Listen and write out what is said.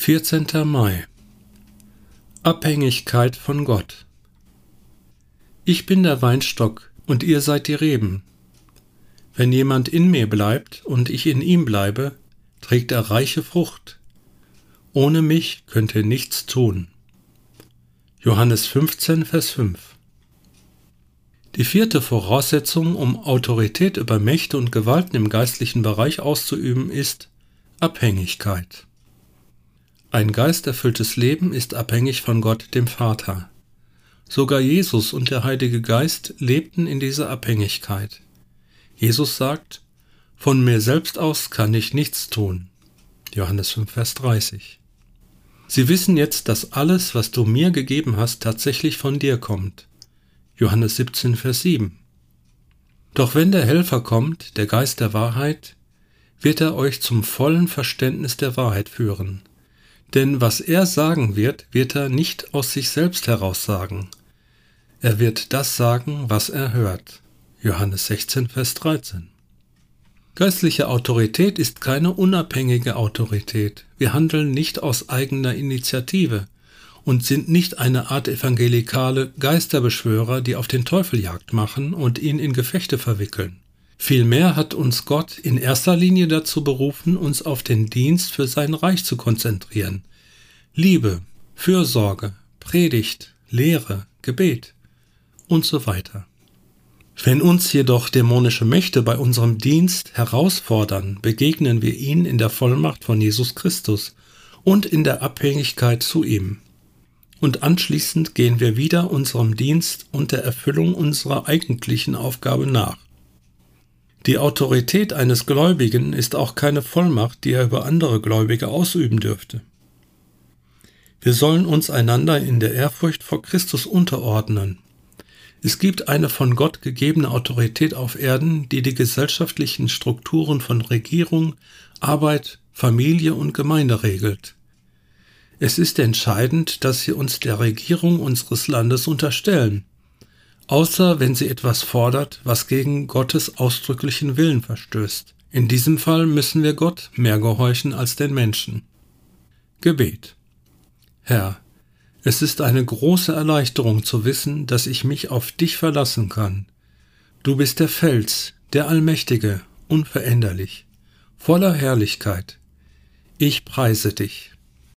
14. Mai Abhängigkeit von Gott Ich bin der Weinstock und ihr seid die Reben. Wenn jemand in mir bleibt und ich in ihm bleibe, trägt er reiche Frucht. Ohne mich könnt ihr nichts tun. Johannes 15, Vers 5 Die vierte Voraussetzung, um Autorität über Mächte und Gewalten im geistlichen Bereich auszuüben, ist Abhängigkeit. Ein geisterfülltes Leben ist abhängig von Gott dem Vater. Sogar Jesus und der Heilige Geist lebten in dieser Abhängigkeit. Jesus sagt, Von mir selbst aus kann ich nichts tun. Johannes 5, Vers 30. Sie wissen jetzt, dass alles, was du mir gegeben hast, tatsächlich von dir kommt. Johannes 17, Vers 7. Doch wenn der Helfer kommt, der Geist der Wahrheit, wird er euch zum vollen Verständnis der Wahrheit führen. Denn was er sagen wird, wird er nicht aus sich selbst heraus sagen. Er wird das sagen, was er hört. Johannes 16, Vers 13. Geistliche Autorität ist keine unabhängige Autorität. Wir handeln nicht aus eigener Initiative und sind nicht eine Art evangelikale Geisterbeschwörer, die auf den Teufel Jagd machen und ihn in Gefechte verwickeln. Vielmehr hat uns Gott in erster Linie dazu berufen, uns auf den Dienst für sein Reich zu konzentrieren. Liebe, Fürsorge, Predigt, Lehre, Gebet und so weiter. Wenn uns jedoch dämonische Mächte bei unserem Dienst herausfordern, begegnen wir ihnen in der Vollmacht von Jesus Christus und in der Abhängigkeit zu ihm. Und anschließend gehen wir wieder unserem Dienst und der Erfüllung unserer eigentlichen Aufgabe nach. Die Autorität eines Gläubigen ist auch keine Vollmacht, die er über andere Gläubige ausüben dürfte. Wir sollen uns einander in der Ehrfurcht vor Christus unterordnen. Es gibt eine von Gott gegebene Autorität auf Erden, die die gesellschaftlichen Strukturen von Regierung, Arbeit, Familie und Gemeinde regelt. Es ist entscheidend, dass sie uns der Regierung unseres Landes unterstellen außer wenn sie etwas fordert, was gegen Gottes ausdrücklichen Willen verstößt. In diesem Fall müssen wir Gott mehr gehorchen als den Menschen. Gebet Herr, es ist eine große Erleichterung zu wissen, dass ich mich auf dich verlassen kann. Du bist der Fels, der Allmächtige, unveränderlich, voller Herrlichkeit. Ich preise dich.